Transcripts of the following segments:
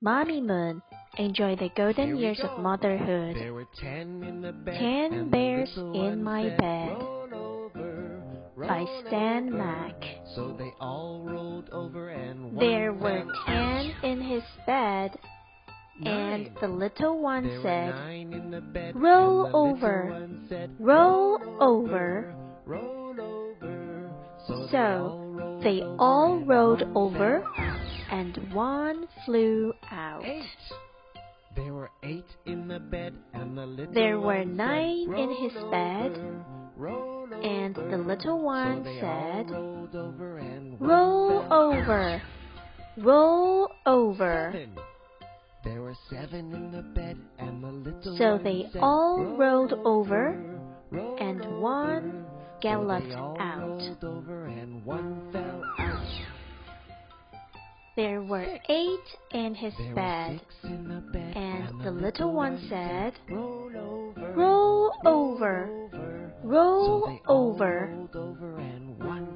Mommy Moon enjoyed the golden years of motherhood. There were ten in the bed. Ten bears in my bed "Roll over, by Stan over." Mack. So they all rolled over and There were ten out. in his bed, and Nine. the little one There said, nine in the bed, "Roll over, said, roll over." roll over. So, So they all rolled and over. And one flew out. Eight. There were eight in the bed, and the little There were nine in his "Roll bed, over, and the little one so said, over Roll over, roll over. Seven. There were seven in the bed, and the little So they said, all rolled over, roll and over." one So galloped all out. There were eight in his bed, six in the bed, and the little one said, "Roll over, Roll over, over." roll so they all over. rolled over, and one.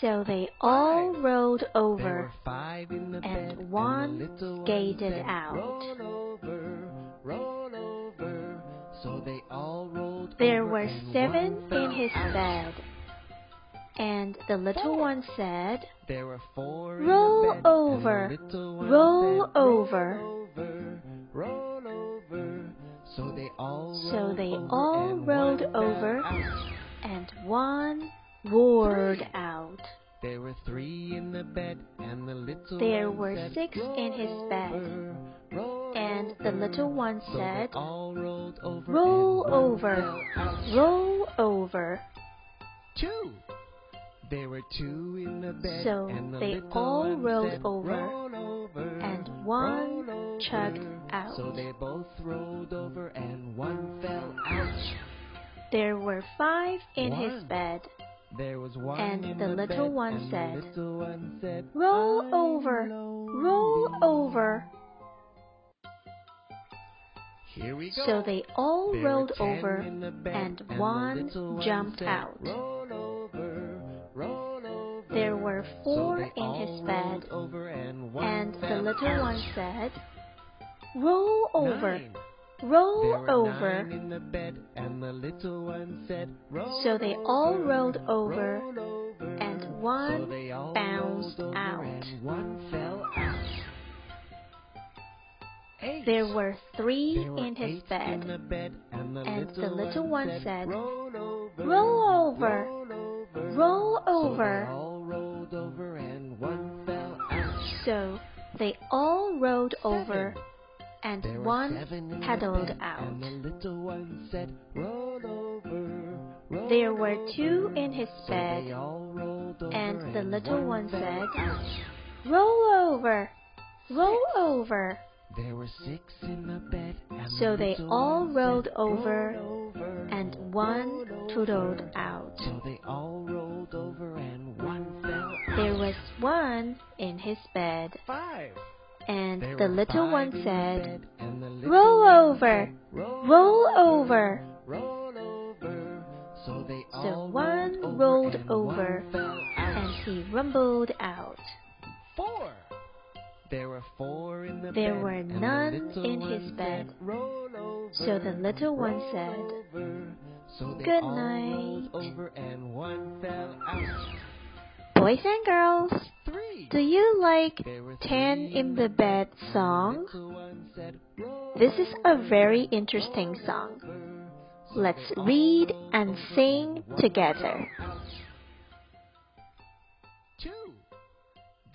So they all rolled over, five in the and bed, one and the little one skated out. Roll over, roll over. So they all rolled There were seven in his bed. And the little one said, There were four Roll bed, over, the one roll said, over. roll over, roll over. So they all So rolled they over, all and rolled over. out. and one roared out. There were three in the bed, and the little There one were said, six in his "Roll bed." roll And the little one So said, all rolled over, Roll over, roll over. Two. The bed, So and the they all rolled over, "Roll over, and one roll chugged out. So they both rolled over, and one fell out. There were five in his bed. There was one And in the little bed, one and said, the little one said, Roll over, roll over. Here we go. So they all There rolled over, in and the one jumped said, out. There were four they in his bed. over and one And the little one said, Roll over, Nine. roll over. nine in the bed, and the little one said, Roll So they all over, rolled over, roll over. and So one all bounced out. And one fell out. There were three There were in his eight in the bed. bed, and the And little, one said, Roll over, Roll over, roll over, So So they all rolled over, and There one paddled bed, out. And the little one said, Roll over, roll There were two over." in his bed. over, And the little one said. Roll over, roll over. There were six in the bed, and So the they all rolled said, over, "Roll over, and one toodled out. So was one in his bed, five. and the little five one said, bed, and the little Roll one over, said, "Roll roll over. roll over. So they So one rolled over, one and he rumbled out. Four. There were four in the bed. There bed. were and the none in his bed. Roll over. So the little one said, over. So "Good night." Boys and girls, do you like three in the Bed song? little one said, "Roll This is a very interesting song. Let's read and sing together. Two.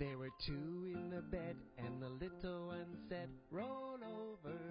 There were two in the bed, and the little one said, roll over.